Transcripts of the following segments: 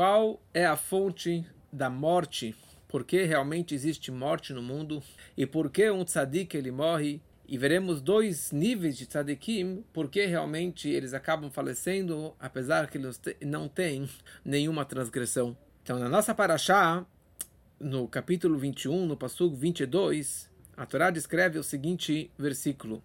qual é a fonte da morte, por que realmente existe morte no mundo e por que um tzadik ele morre. E veremos dois níveis de tzadikim, porque realmente eles acabam falecendo, apesar que eles não têm nenhuma transgressão. Então, na nossa paraxá, no capítulo 21, no passugo 22, a Torá descreve o seguinte versículo: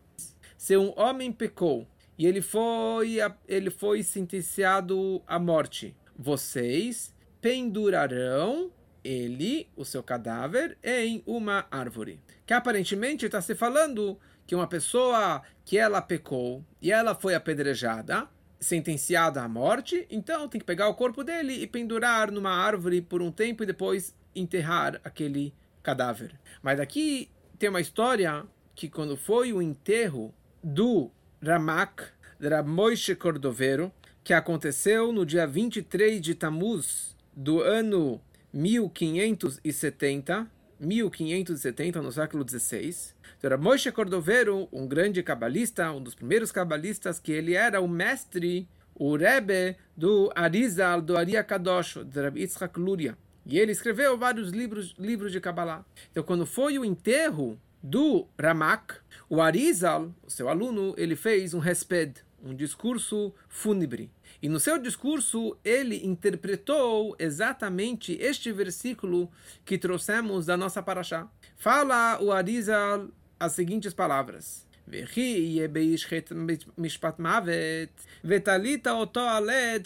Se um homem pecou e ele foi, ele foi sentenciado à morte, vocês pendurarão ele, o seu cadáver, em uma árvore. Que aparentemente está se falando que uma pessoa que ela pecou e ela foi apedrejada, sentenciada à morte, então tem que pegar o corpo dele e pendurar numa árvore por um tempo e depois enterrar aquele cadáver. Mas aqui tem uma história que quando foi o enterro do Ramak, Ramoishe Cordovero, que aconteceu no dia 23 de Tammuz do ano 1570, 1570, no século XVI. Então, Moshe Cordovero, um grande cabalista, um dos primeiros cabalistas, que ele era o mestre, o Rebbe do Arizal, do Aria Kadosh, de Rabbi Yitzhak Luria. E ele escreveu vários livros, livros de Kabbalah. Então, quando foi o enterro do Ramak, o Arizal, seu aluno, ele fez um resped, um discurso fúnebre. E no seu discurso, ele interpretou exatamente este versículo que trouxemos da nossa paraxá. Fala o Arizal as seguintes palavras.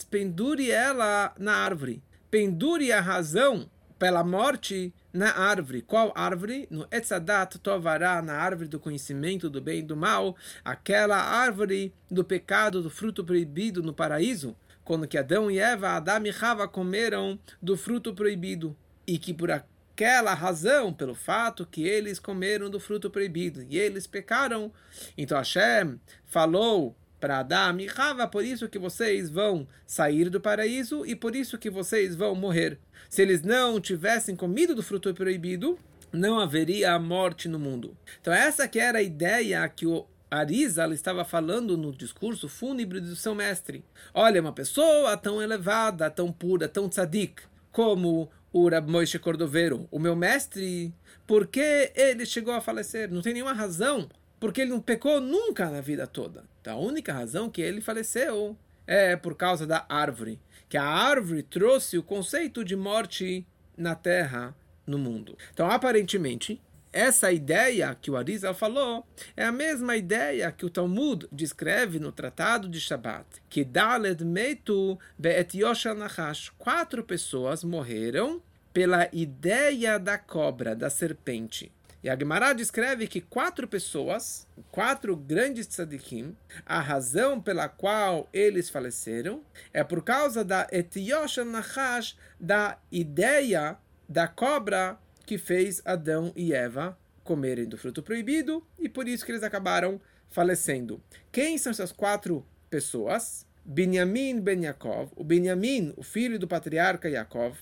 pendure ela na árvore. Pendure a razão pela morte na árvore. Qual árvore? No Etzadat Tovará, na árvore do conhecimento do bem e do mal, aquela árvore do pecado, do fruto proibido no paraíso, quando que Adão e Eva, Adão e Rava comeram do fruto proibido, e que por aquela razão, pelo fato que eles comeram do fruto proibido, e eles pecaram, então Hashem falou para Adão e Rava, por isso que vocês vão sair do paraíso e por isso que vocês vão morrer. Se eles não tivessem comido do fruto proibido, não haveria a morte no mundo. Então essa que era a ideia que o Arizal estava falando no discurso fúnebre do seu mestre. Olha, uma pessoa tão elevada, tão pura, tão tzadik, como o Rab Moshe Cordovero, o meu mestre, por que ele chegou a falecer? Não tem nenhuma razão porque ele não pecou nunca na vida toda. Então, a única razão que ele faleceu é por causa da árvore, que a árvore trouxe o conceito de morte na terra, no mundo. Então, aparentemente, essa ideia que o Arizal falou é a mesma ideia que o Talmud descreve no Tratado de Shabbat, que Daled Meitu Be'et Yoshal Nahash. Quatro pessoas morreram pela ideia da cobra, da serpente. E a Gemara descreve que quatro pessoas, quatro grandes tzadikim, a razão pela qual eles faleceram é por causa da etiosh nachash, da ideia da cobra que fez Adão e Eva comerem do fruto proibido e por isso que eles acabaram falecendo. Quem são essas quatro pessoas? Binyamin ben Yaakov, o Binyamin, o filho do patriarca Yaakov,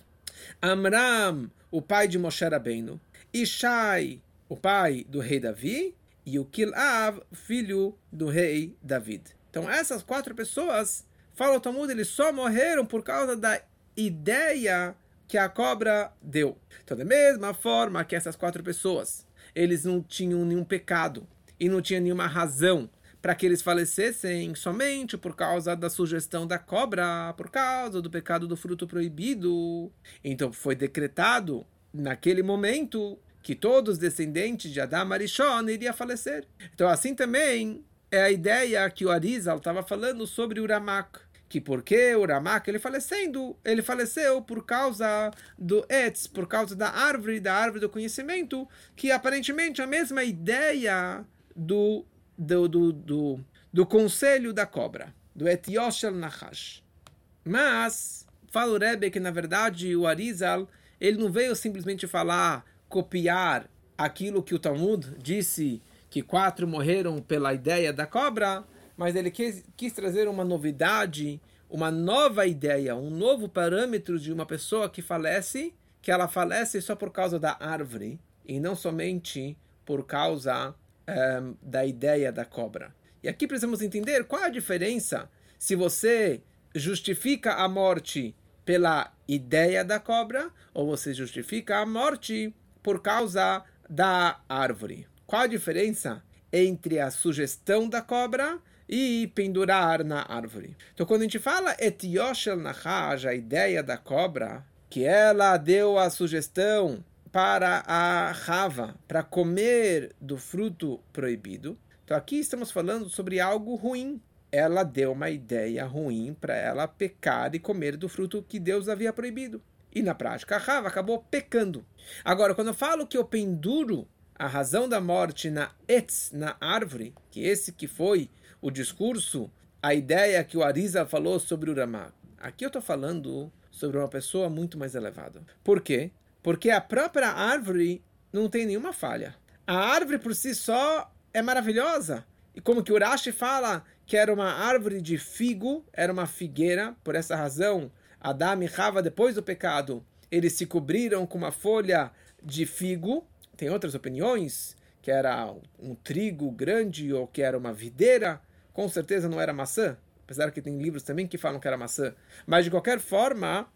Amram, o pai de Moshe Rabbeinu, Ishai, o pai do rei Davi, e o Kilav, filho do rei David. Então essas quatro pessoas, fala o Talmud, eles só morreram por causa da ideia que a cobra deu. Então da mesma forma que essas quatro pessoas, eles não tinham nenhum pecado e não tinha nenhuma razão para que eles falecessem somente por causa da sugestão da cobra, por causa do pecado do fruto proibido. Então foi decretado naquele momento que todos os descendentes de Adam Arishon iriam falecer. Então, assim também é a ideia que o Arizal estava falando sobre o Ramak. Que porque o Ramak, ele falecendo, ele faleceu por causa do Etz, por causa da árvore, da árvore do conhecimento, que aparentemente é a mesma ideia do, do, do, do, do conselho da cobra, do Etioshel Nahash. Mas, fala o Rebbe que na verdade o Arizal, ele não veio simplesmente falar copiar aquilo que o Talmud disse que quatro morreram pela ideia da cobra, mas ele quis, quis trazer uma novidade, uma nova ideia, um novo parâmetro de uma pessoa que falece, que ela falece só por causa da árvore e não somente por causa um, eh, da ideia da cobra. E aqui precisamos entender qual a diferença se você justifica a morte pela ideia da cobra, ou você justifica a morte por causa da árvore. Qual a diferença entre a sugestão da cobra e pendurar na árvore? Então, quando a gente fala etioshel nahaj, a ideia da cobra, que ela deu a sugestão para a rava, para comer do fruto proibido. Então, aqui estamos falando sobre algo ruim, ela deu uma ideia ruim para ela pecar e comer do fruto que Deus havia proibido. E na prática, a Rava acabou pecando. Agora, quando eu falo que eu penduro a razão da morte na etz, na árvore, que esse que foi o discurso, a ideia que o Arisa falou sobre o Ramá. Aqui eu estou falando sobre uma pessoa muito mais elevada. Por quê? Porque a própria árvore não tem nenhuma falha. A árvore por si só é maravilhosa. E como que Urashi fala que era uma árvore de figo, era uma figueira, por essa razão, Adão e Rava, depois do pecado, eles se cobriram com uma folha de figo. Tem outras opiniões, que era um trigo grande ou que era uma videira. Com certeza não era maçã, apesar que tem livros também que falam que era maçã. Mas de qualquer forma,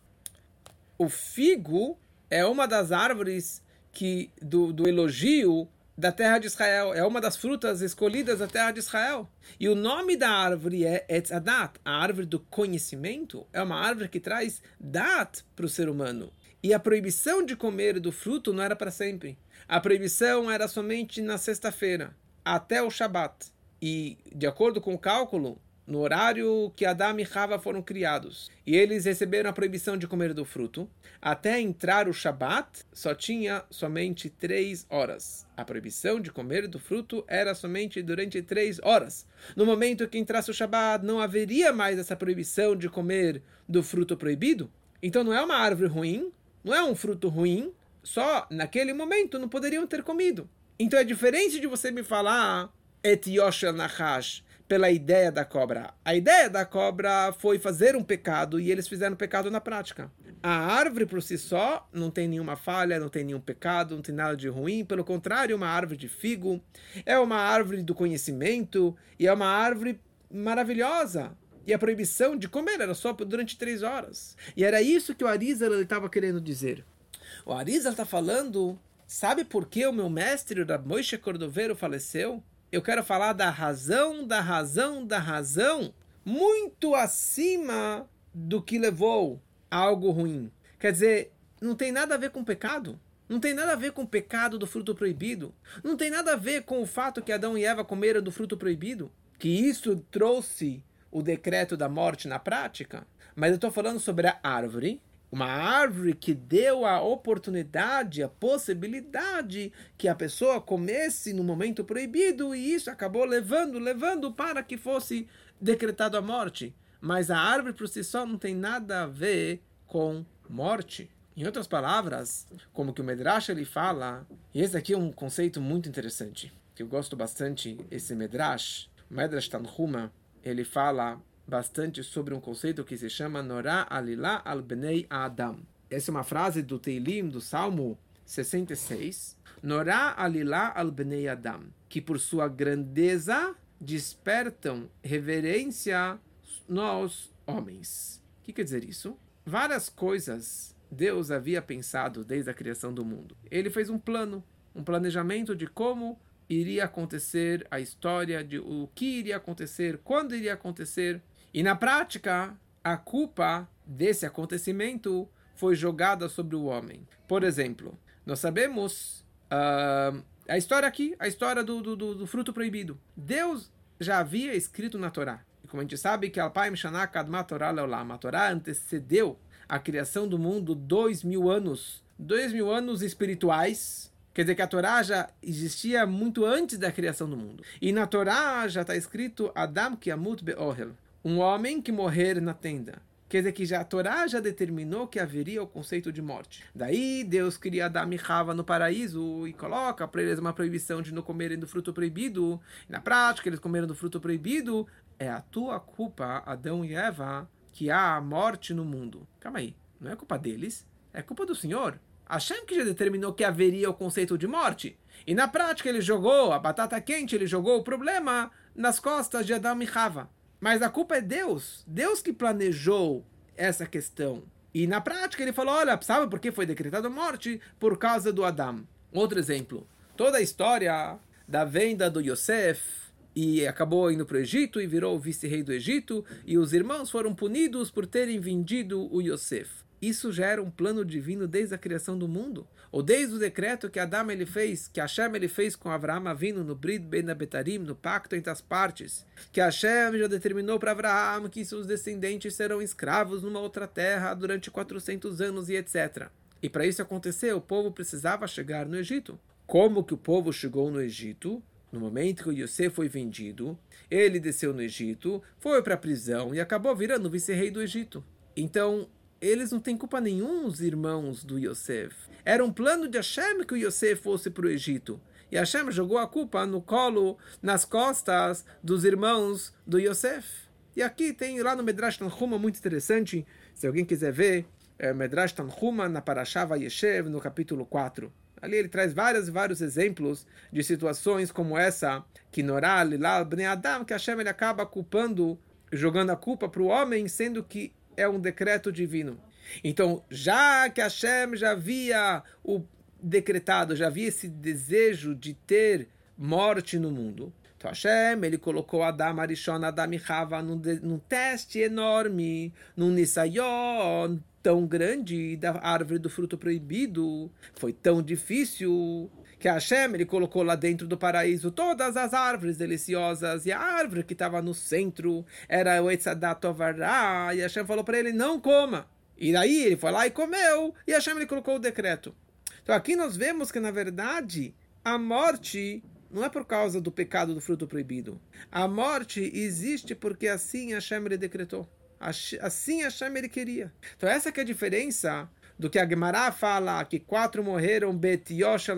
o figo é uma das árvores que do, do elogio da terra de Israel. É uma das frutas escolhidas da terra de Israel. E o nome da árvore é Etzadat, a árvore do conhecimento. É uma árvore que traz dat para o ser humano. E a proibição de comer do fruto não era para sempre. A proibição era somente na sexta-feira, até o Shabat. E, de acordo com o cálculo, no horário que Adão e Rava foram criados, e eles receberam a proibição de comer do fruto, até entrar o Shabat, só tinha somente três horas. A proibição de comer do fruto era somente durante três horas. No momento que entrasse o Shabat, não haveria mais essa proibição de comer do fruto proibido. Então não é uma árvore ruim, não é um fruto ruim, só naquele momento não poderiam ter comido. Então é diferente de você me falar et yoshel nachash, pela ideia da cobra. A ideia da cobra foi fazer um pecado e eles fizeram pecado na prática. A árvore por si só não tem nenhuma falha, não tem nenhum pecado, não tem nada de ruim. Pelo contrário, é uma árvore de figo, é uma árvore do conhecimento e é uma árvore maravilhosa. E a proibição de comer era só durante três horas. E era isso que o Arizal estava querendo dizer. O Arizal está falando, sabe por que o meu mestre, o Moishe Cordoveiro, faleceu? Eu quero falar da razão, da razão, da razão, muito acima do que levou a algo ruim. Quer dizer, não tem nada a ver com pecado. Não tem nada a ver com o pecado do fruto proibido. Não tem nada a ver com o fato que Adão e Eva comeram do fruto proibido. Que isso trouxe o decreto da morte na prática. Mas eu estou falando sobre a árvore uma árvore que deu a oportunidade, a possibilidade que a pessoa comesse no momento proibido e isso acabou levando, levando para que fosse decretado a morte. Mas a árvore por si só não tem nada a ver com morte. Em outras palavras, como que o Medrash ele fala, e esse aqui é um conceito muito interessante, que eu gosto bastante, esse Medrash, Medrash Tanhuma, ele fala bastante sobre um conceito que se chama Norá Alilá al Bnei Adam. Essa é uma frase do Teilim, do Salmo 66. Norá Alilá al Bnei Adam, que por sua grandeza despertam reverência nos homens. O que quer dizer isso? Várias coisas Deus havia pensado desde a criação do mundo. Ele fez um plano, um planejamento de como iria acontecer a história, de o que iria acontecer, quando iria acontecer, e na prática, a culpa desse acontecimento foi jogada sobre o homem. Por exemplo, nós sabemos uh, a história aqui, a história do, do, do, fruto proibido. Deus já havia escrito na Torá. E como a gente sabe que a Torá antecedeu a criação do mundo dois mil anos. Dois mil anos espirituais, Quer dizer que a Torá já existia muito antes da criação do mundo. E na Torá já está escrito Adam Kiamut Be'ohel um homem que morrer na tenda. Quer dizer que já a Torá já determinou que haveria o conceito de morte. Daí Deus cria Adam e Rava no paraíso e coloca para eles uma proibição de não comerem do fruto proibido. E na prática, eles comeram do fruto proibido. É a tua culpa, Adão e Eva, que há a morte no mundo. Calma aí, não é culpa deles, é culpa do Senhor. Hashem que já determinou que haveria o conceito de morte. E na prática ele jogou a batata quente, ele jogou o problema nas costas de Adão e Rava. Mas a culpa é Deus. Deus que planejou essa questão. E na prática ele falou, olha, sabe por que foi decretada a morte? Por causa do Adam. Outro exemplo, toda a história da venda do Yosef e acabou indo para o Egito e virou vice-rei do Egito e os irmãos foram punidos por terem vendido o Yosef. Isso já era um plano divino desde a criação do mundo, ou desde o decreto que Adão ele fez, que Hashem ele fez com Abraão vindo no Brit Ben Abetarim, no pacto entre as partes, que Hashem já determinou para Abraão que seus descendentes serão escravos numa outra terra durante 400 anos e etc. E para isso acontecer, o povo precisava chegar no Egito. Como que o povo chegou no Egito? No momento que Yosef foi vendido, ele desceu no Egito, foi para a prisão e acabou virando vice-rei do Egito. Então, eles não têm culpa nenhuma, os irmãos do Yosef. Era um plano de Hashem que o Yosef fosse para o Egito. E Hashem jogou a culpa no colo, nas costas dos irmãos do Yosef. E aqui tem lá no Medrash Tanhuma muito interessante, se alguém quiser ver, é Medrash Tanhuma na Parashava Yeshev, no capítulo 4. Ali ele traz vários vários exemplos de situações como essa, que Noral, lá, Bnei Adam, que Hashem ele acaba culpando, jogando a culpa para o homem, sendo que é um decreto divino. Então, já que Hashem já havia o decretado, já havia esse desejo de ter morte no mundo, então Hashem, ele colocou Adam Arishon, Adam e Hava num, num teste enorme, num Nisayon tão grande da árvore do fruto proibido. Foi tão difícil que Hashem ele colocou lá dentro do paraíso todas as árvores deliciosas e a árvore que estava no centro era o Etzadat Tovará e Hashem falou para ele não coma. E daí ele foi lá e comeu e Hashem ele colocou o decreto. Então aqui nós vemos que na verdade a morte não é por causa do pecado do fruto proibido. A morte existe porque assim Hashem ele decretou. Assim Hashem ele queria. Então essa que é a diferença do que a Gemara fala que quatro morreram Bet Yoshel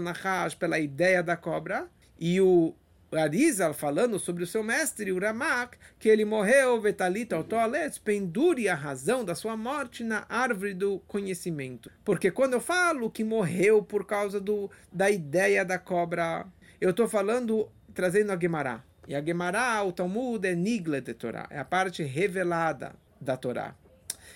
pela ideia da cobra, e o Arizal falando sobre o seu mestre, o Ramak, que ele morreu, Vetalita, o Toalet, pendure a razão da sua morte na árvore do conhecimento. Porque quando eu falo que morreu por causa do, da ideia da cobra, eu estou falando, trazendo a Gemara. E a Gemara, o Talmud, é Nigla de Torá, é a parte revelada da Torá,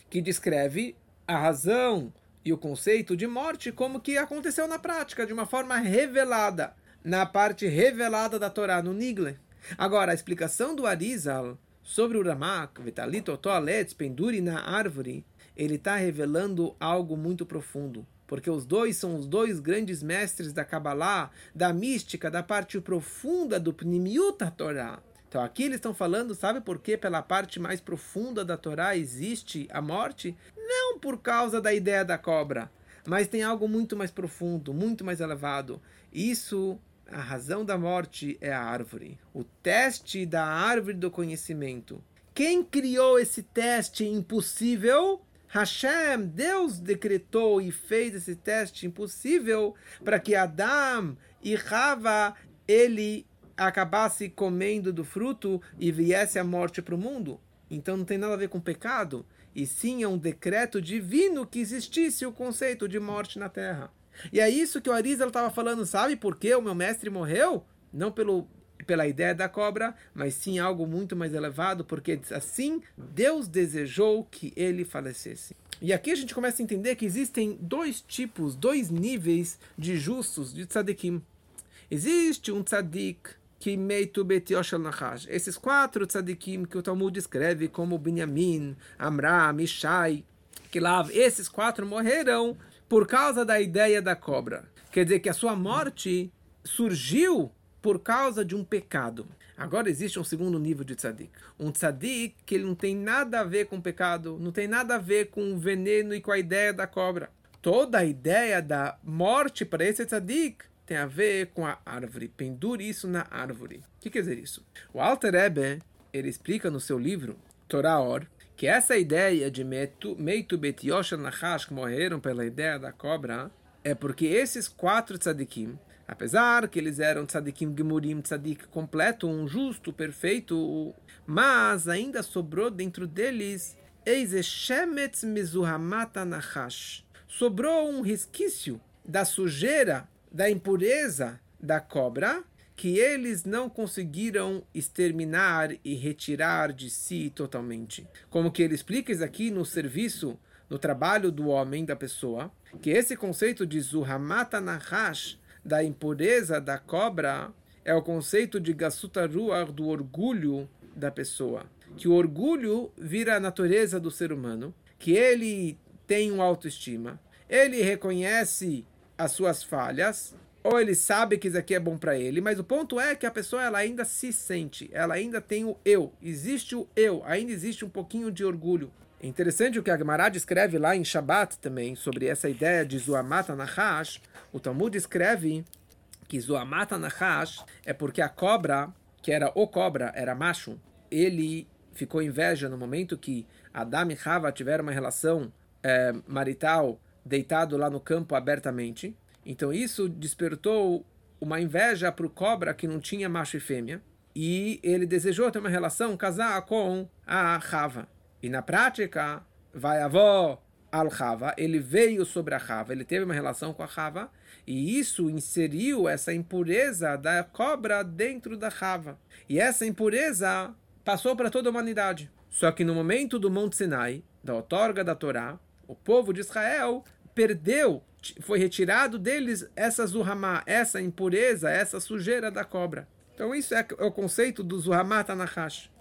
que descreve a razão e o conceito de morte como que aconteceu na prática, de uma forma revelada, na parte revelada da Torá, no Nigle. Agora, a explicação do Arizal sobre o Ramak, Vitalito Toaletz, pendure na árvore, ele está revelando algo muito profundo. Porque os dois são os dois grandes mestres da Kabbalah, da mística, da parte profunda do Pnimiut Torá. Então aqui eles estão falando, sabe por que pela parte mais profunda da Torá existe a morte? Não por causa da ideia da cobra, mas tem algo muito mais profundo, muito mais elevado. Isso, a razão da morte é a árvore. O teste da árvore do conhecimento. Quem criou esse teste impossível? Hashem, Deus decretou e fez esse teste impossível para que Adam e Rava ele acabasse comendo do fruto e viesse a morte para o mundo. Então não tem nada a ver com pecado, e sim é um decreto divino que existisse o conceito de morte na terra. E é isso que o Arizal estava falando, sabe por que o meu mestre morreu? Não pelo, pela ideia da cobra, mas sim algo muito mais elevado, porque assim Deus desejou que ele falecesse. E aqui a gente começa a entender que existem dois tipos, dois níveis de justos, de tzadikim. Existe um tzadik Esses quatro tzadikim que o Talmud descreve como Binyamin, Amram, Ishai, Kilav, esses quatro morreram por causa da ideia da cobra. Quer dizer que a sua morte surgiu por causa de um pecado. Agora existe um segundo nível de tzadik. Um tzadik que ele não tem nada a ver com pecado, não tem nada a ver com o veneno e com a ideia da cobra. Toda a ideia da morte para esse tzadik tem a ver com a árvore. Pendure isso na árvore. O que quer dizer isso? O Alter Ebe, ele explica no seu livro, Torah Or, que essa ideia de Meitu Bet Yoshel Nachash, que morreram pela ideia da cobra, é porque esses quatro tzadikim, apesar que eles eram tzadikim gemurim, tzadik completo, um justo, perfeito, mas ainda sobrou dentro deles Eizeshemetz Mizuhamata Nachash. Sobrou um resquício da sujeira da impureza da cobra que eles não conseguiram exterminar e retirar de si totalmente. Como que ele explica isso aqui no serviço no trabalho do homem, da pessoa, que esse conceito de Zuhamata Nahash, da impureza da cobra, é o conceito de Gasutaruar, do orgulho da pessoa. Que o orgulho vira a natureza do ser humano, que ele tem uma autoestima, ele reconhece as suas falhas, ou ele sabe que isso aqui é bom para ele, mas o ponto é que a pessoa ela ainda se sente, ela ainda tem o eu, existe o eu, ainda existe um pouquinho de orgulho. É interessante o que a Gemara escreve lá em Shabat também, sobre essa ideia de Zuamata Nahash. O Talmud escreve que Zuamata Nahash é porque a cobra, que era o cobra, era macho, ele ficou inveja no momento que Adam e Hava tiveram uma relação é, marital deitado lá no campo abertamente. Então isso despertou uma inveja para o cobra que não tinha macho e fêmea. E ele desejou ter uma relação, casar com a Hava. E na prática, vai avó al Hava, ele veio sobre a Hava, ele teve uma relação com a Hava, e isso inseriu essa impureza da cobra dentro da Hava. E essa impureza passou para toda a humanidade. Só que no momento do Monte Sinai, da outorga da Torá, o povo de Israel perdeu, foi retirado deles essa zuhamá, essa impureza, essa sujeira da cobra. Então isso é o conceito do zuhamá tanahash.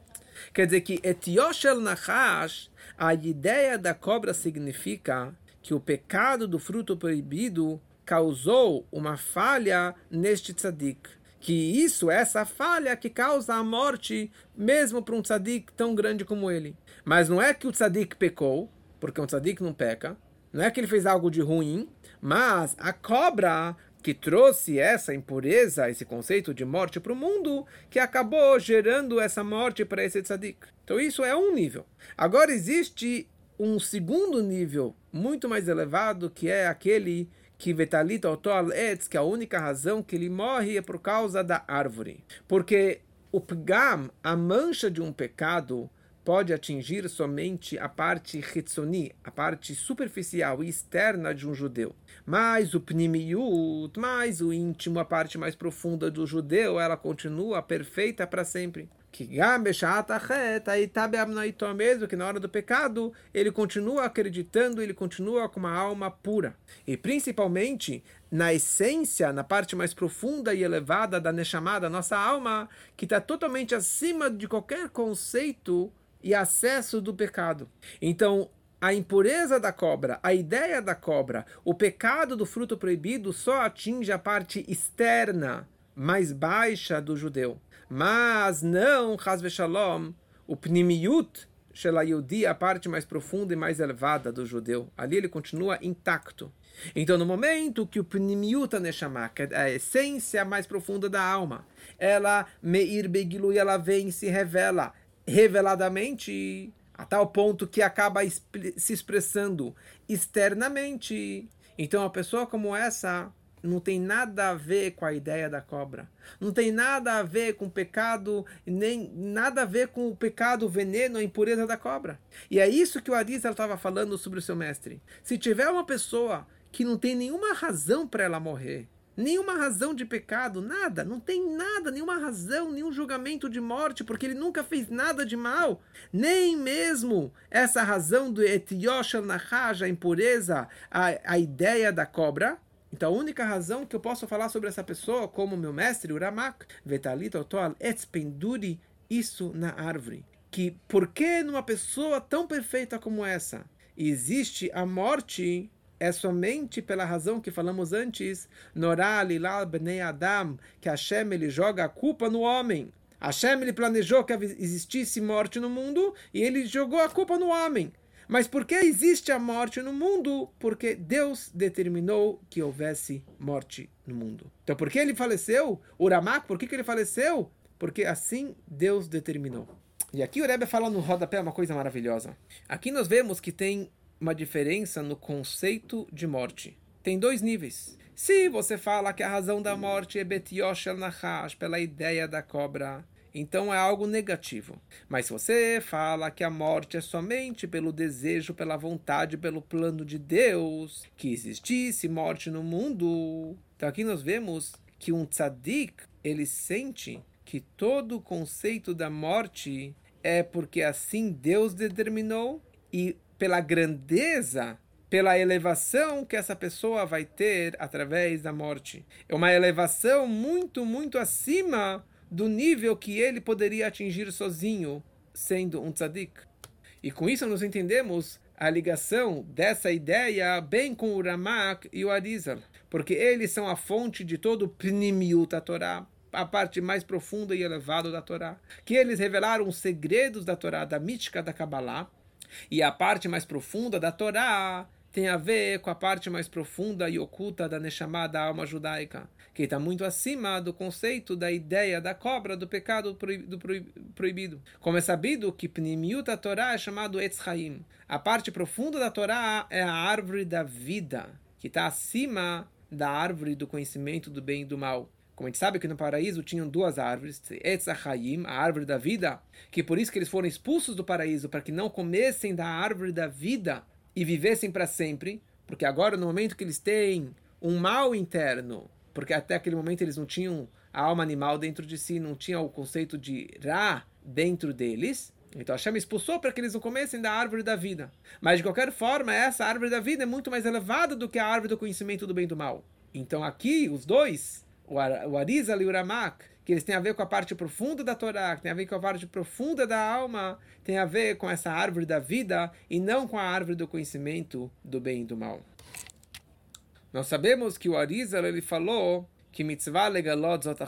Quer dizer que Etioshel Nahash, a ideia da cobra significa que o pecado do fruto proibido causou uma falha neste tzadik. Que isso, essa falha que causa a morte, mesmo para um tzadik tão grande como ele. Mas não é que o tzadik pecou, porque um tzadik não peca, não é que ele fez algo de ruim, mas a cobra que trouxe essa impureza, esse conceito de morte para o mundo, que acabou gerando essa morte para esse tzadik. Então isso é um nível. Agora existe um segundo nível, muito mais elevado, que é aquele que Vetalita Otol Etz, que a única razão que ele morre é por causa da árvore. Porque o pgam, a mancha de um pecado, pode atingir somente a parte hitzoni, a parte superficial e externa de um judeu. Mas o pnimiut, mais o íntimo, a parte mais profunda do judeu, ela continua perfeita para sempre. Que mesmo que na hora do pecado ele continua acreditando, ele continua com uma alma pura. E principalmente na essência, na parte mais profunda e elevada da Neshama, da nossa alma, que está totalmente acima de qualquer conceito e acesso do pecado. Então, a impureza da cobra, a ideia da cobra, o pecado do fruto proibido só atinge a parte externa, mais baixa do judeu. Mas não, Hasve Shalom, o pnimiut Shelayudi, a parte mais profunda e mais elevada do judeu. Ali ele continua intacto. Então, no momento que o pnimiut Neshama, que é a essência mais profunda da alma, ela, Meir Begilu, ela vem e se revela, reveladamente, a tal ponto que acaba se expressando externamente. Então, uma pessoa como essa não tem nada a ver com a ideia da cobra. Não tem nada a ver com o pecado, nem nada a ver com o pecado, o veneno, a impureza da cobra. E é isso que o Arizal estava falando sobre o seu mestre. Se tiver uma pessoa que não tem nenhuma razão para ela morrer, nenhuma razão de pecado, nada, não tem nada, nenhuma razão, nenhum julgamento de morte, porque ele nunca fez nada de mal, nem mesmo essa razão do etioshel nahaj, a impureza, a, a ideia da cobra. Então a única razão que eu posso falar sobre essa pessoa, como meu mestre, o Ramak, Vetalita Otoal Etspenduri, isso na árvore. Que por que numa pessoa tão perfeita como essa existe a morte é somente pela razão que falamos antes, Norá Lilal Bnei Adam, que Hashem ele joga a culpa no homem. Hashem ele planejou que existisse morte no mundo e ele jogou a culpa no homem. Mas por que existe a morte no mundo? Porque Deus determinou que houvesse morte no mundo. Então, por que ele faleceu? Uramak, por que, que ele faleceu? Porque assim Deus determinou. E aqui o Rebbe fala no rodapé uma coisa maravilhosa. Aqui nós vemos que tem uma diferença no conceito de morte. Tem dois níveis. Se você fala que a razão da morte é Betiosh el Nahash, pela ideia da cobra, então é algo negativo. Mas se você fala que a morte é somente pelo desejo, pela vontade, pelo plano de Deus, que existisse morte no mundo, então aqui nós vemos que um tzadik, ele sente que todo o conceito da morte é porque assim Deus determinou e pela grandeza, pela elevação que essa pessoa vai ter através da morte. É uma elevação muito, muito acima do nível que ele poderia atingir sozinho, sendo um tzadik. E com isso nós entendemos a ligação dessa ideia bem com o Ramak e o Arizal, porque eles são a fonte de todo o Pnimiut da Torá, a parte mais profunda e elevada da Torá, que eles revelaram os segredos da Torá, da mística da Kabbalah, e a parte mais profunda da Torá tem a ver com a parte mais profunda e oculta da Neshama, da alma judaica, que está muito acima do conceito da ideia da cobra, do pecado do proibido. Como é sabido que Pnimiut Torá é chamado Etz Haim. A parte profunda da Torá é a árvore da vida, que está acima da árvore do conhecimento do bem e do mal. Como a gente sabe que no paraíso tinham duas árvores, Etz a árvore da vida, que por isso que eles foram expulsos do paraíso, para que não comessem da árvore da vida, e vivessem para sempre, porque agora, no momento que eles têm um mal interno, porque até aquele momento eles não tinham a alma animal dentro de si, não tinha o conceito de Ra dentro deles, então Hashem expulsou para que eles não comessem da árvore da vida. Mas de qualquer forma, essa árvore da vida é muito mais elevada do que a árvore do conhecimento do bem e do mal. Então aqui, os dois, o Arizal e o Ramak, que eles têm a ver com a parte profunda da Torá, que tem a ver com a parte profunda da alma, tem a ver com essa árvore da vida e não com a árvore do conhecimento do bem e do mal. Nós sabemos que o Arizal ele falou que mitzvah legalot zot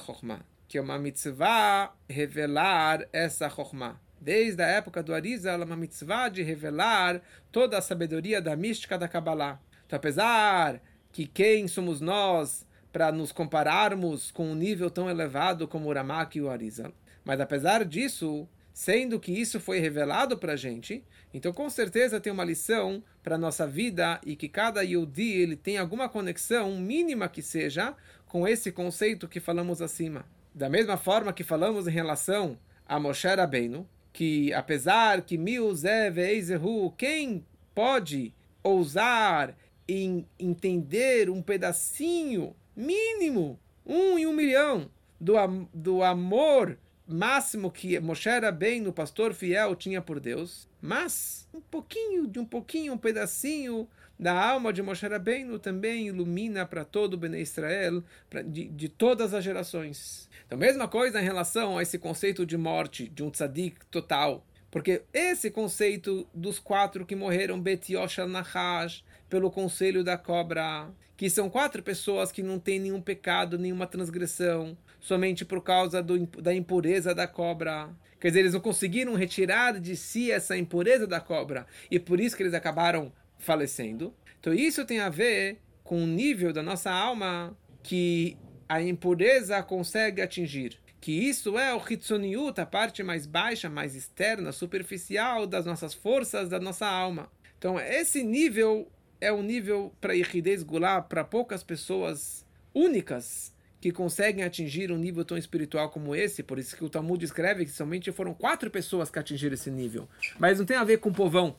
que é uma mitzvah revelar essa chokhmah. Desde a época do Arizal, é uma mitzvah de revelar toda a sabedoria da mística da Kabbalah. Então, apesar que quem somos nós para nos compararmos com um nível tão elevado como o Ramak e o Arizal. Mas apesar disso, sendo que isso foi revelado para a gente, então com certeza tem uma lição para a nossa vida e que cada Yodi ele tem alguma conexão, mínima que seja, com esse conceito que falamos acima. Da mesma forma que falamos em relação a Moshe Rabbeinu, que apesar que mil Zev quem pode ousar em entender um pedacinho mínimo, um em um milhão, do, do amor máximo que Moshe bem no pastor fiel, tinha por Deus, mas um pouquinho, de um pouquinho, um pedacinho da alma de Moshe Rabbeinu também ilumina para todo o Bnei Israel, pra, de, de todas as gerações. Então, mesma coisa em relação a esse conceito de morte, de um tzadik total. Porque esse conceito dos quatro que morreram, Bet Yoshel Nahash, pelo conselho da cobra, que são quatro pessoas que não têm nenhum pecado, nenhuma transgressão, somente por causa do, da impureza da cobra. Quer dizer, eles não conseguiram retirar de si essa impureza da cobra, e por isso que eles acabaram falecendo. Então isso tem a ver com o nível da nossa alma que a impureza consegue atingir. Que isso é o Hitsuniut, a parte mais baixa, mais externa, superficial das nossas forças, da nossa alma. Então, esse nível é um nível para Yehidez Gulá, para poucas pessoas únicas que conseguem atingir um nível tão espiritual como esse. Por isso que o Talmud escreve que somente foram quatro pessoas que atingiram esse nível. Mas não tem a ver com o povão.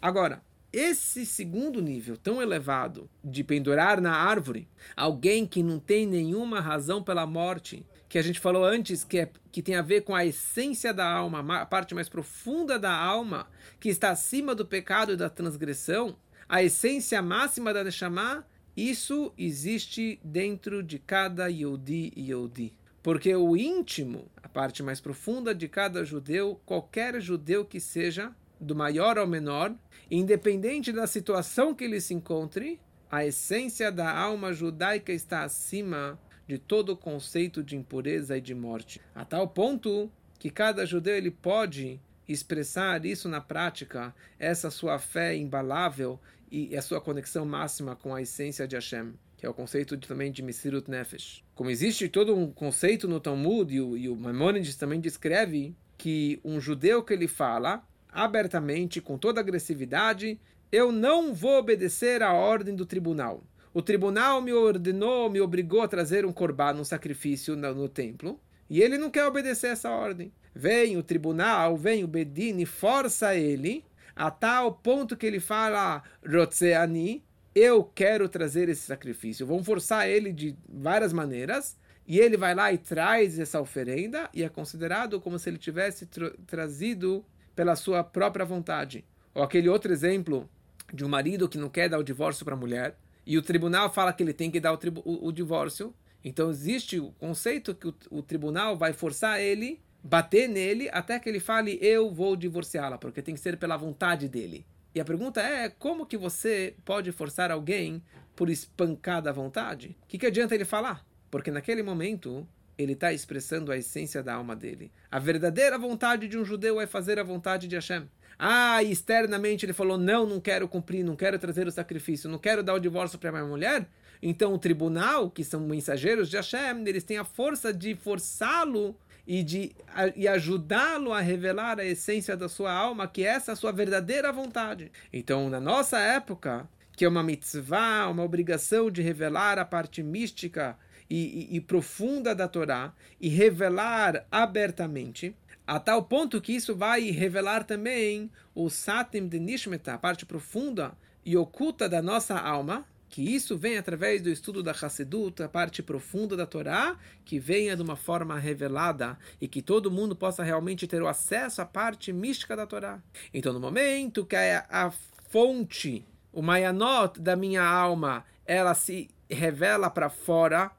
Agora, esse segundo nível tão elevado de pendurar na árvore, alguém que não tem nenhuma razão pela morte, que a gente falou antes, que, é, que tem a ver com a essência da alma, a parte mais profunda da alma, que está acima do pecado e da transgressão, a essência máxima da Neshama, isso existe dentro de cada Yodi e Yodi. Porque o íntimo, a parte mais profunda de cada judeu, qualquer judeu que seja, do maior ao menor, independente da situação que ele se encontre, a essência da alma judaica está acima de todo o conceito de impureza e de morte. A tal ponto que cada judeu ele pode expressar isso na prática, essa sua fé imbalável e a sua conexão máxima com a essência de Hashem, que é o conceito de, também de Mesirut Nefesh. Como existe todo um conceito no Talmud, e o, e o Maimonides também descreve que um judeu que ele fala abertamente, com toda agressividade, eu não vou obedecer à ordem do tribunal. O tribunal me ordenou, me obrigou a trazer um corbá, um sacrifício no, no templo, e ele não quer obedecer essa ordem. Vem o tribunal, vem o Bedin e força ele a tal ponto que ele fala, Rotseani, eu quero trazer esse sacrifício. Vão forçar ele de várias maneiras, e ele vai lá e traz essa oferenda, e é considerado como se ele tivesse tra trazido pela sua própria vontade. Ou aquele outro exemplo de um marido que não quer dar o divórcio para a mulher, e o tribunal fala que ele tem que dar o, o, o divórcio. Então existe o conceito que o, o tribunal vai forçar ele, bater nele, até que ele fale, eu vou divorciá-la, porque tem que ser pela vontade dele. E a pergunta é, como que você pode forçar alguém por espancar da vontade? O que, que adianta ele falar? Porque naquele momento, ele está expressando a essência da alma dele. A verdadeira vontade de um judeu é fazer a vontade de Hashem. Ah, externamente ele falou: não, não quero cumprir, não quero trazer o sacrifício, não quero dar o divórcio para minha mulher. Então o tribunal, que são mensageiros de Hashem, eles têm a força de forçá-lo e de e ajudá-lo a revelar a essência da sua alma, que é essa a sua verdadeira vontade. Então, na nossa época, que é uma mitzvah, uma obrigação de revelar a parte mística e, e, e profunda da Torá e revelar abertamente, a tal ponto que isso vai revelar também o satim de Nishmeta, a parte profunda e oculta da nossa alma, que isso vem através do estudo da Hassedut, a parte profunda da Torá, que venha de uma forma revelada e que todo mundo possa realmente ter o acesso à parte mística da Torá. Então, no momento que a, a fonte, o Mayanot da minha alma, ela se revela para fora,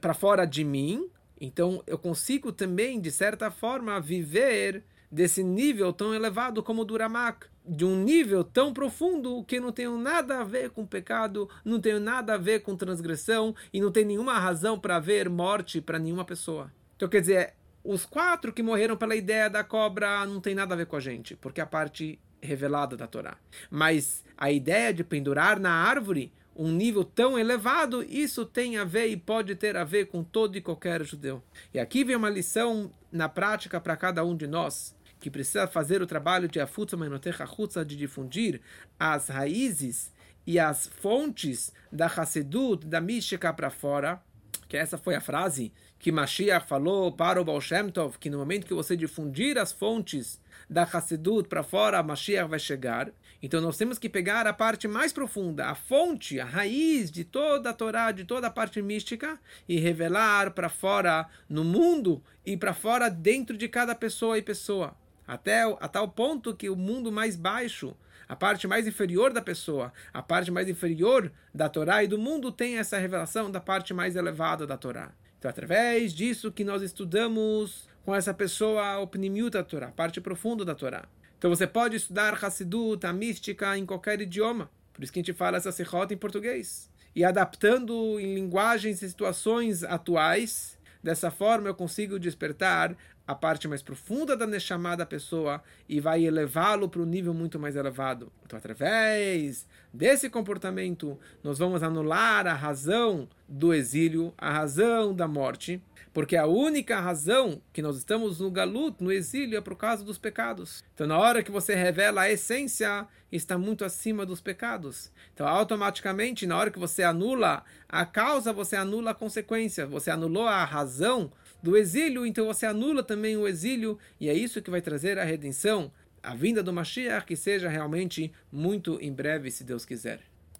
para fora de mim, então eu consigo também, de certa forma, viver desse nível tão elevado como o do Ramak, de um nível tão profundo que não tem nada a ver com pecado, não tem nada a ver com transgressão e não tem nenhuma razão para haver morte para nenhuma pessoa. Então quer dizer, os quatro que morreram pela ideia da cobra não tem nada a ver com a gente, porque é a parte revelada da Torá. Mas a ideia de pendurar na árvore um nível tão elevado, isso tem a ver e pode ter a ver com todo e qualquer judeu. E aqui vem uma lição na prática para cada um de nós, que precisa fazer o trabalho de afutza menotecha chutza, de difundir as raízes e as fontes da Hassedut, da mística para fora, que essa foi a frase que Mashiach falou para o Baal Shem Tov, que no momento que você difundir as fontes da Hassedut para fora, Mashiach vai chegar. Então nós temos que pegar a parte mais profunda, a fonte, a raiz de toda a Torá, de toda a parte mística, e revelar para fora no mundo e para fora dentro de cada pessoa e pessoa. Até a tal ponto que o mundo mais baixo, a parte mais inferior da pessoa, a parte mais inferior da Torá e do mundo tem essa revelação da parte mais elevada da Torá. Então, através disso que nós estudamos com essa pessoa Pnimiut da Torá, a parte profunda da Torá. Então você pode estudar Hassidut, a mística, em qualquer idioma. Por isso que a gente fala essa serrota em português. E adaptando em linguagens e situações atuais, dessa forma eu consigo despertar a parte mais profunda da Neshama da pessoa e vai elevá-lo para um nível muito mais elevado. Então, através desse comportamento, nós vamos anular a razão do exílio, a razão da morte, porque a única razão que nós estamos no galut, no exílio, é por causa dos pecados. Então, na hora que você revela a essência, está muito acima dos pecados. Então, automaticamente, na hora que você anula a causa, você anula a consequência. Você anulou a razão do exílio, então você anula também o exílio, e é isso que vai trazer a redenção, a vinda do Mashiach, que seja realmente muito em breve, se Deus quiser.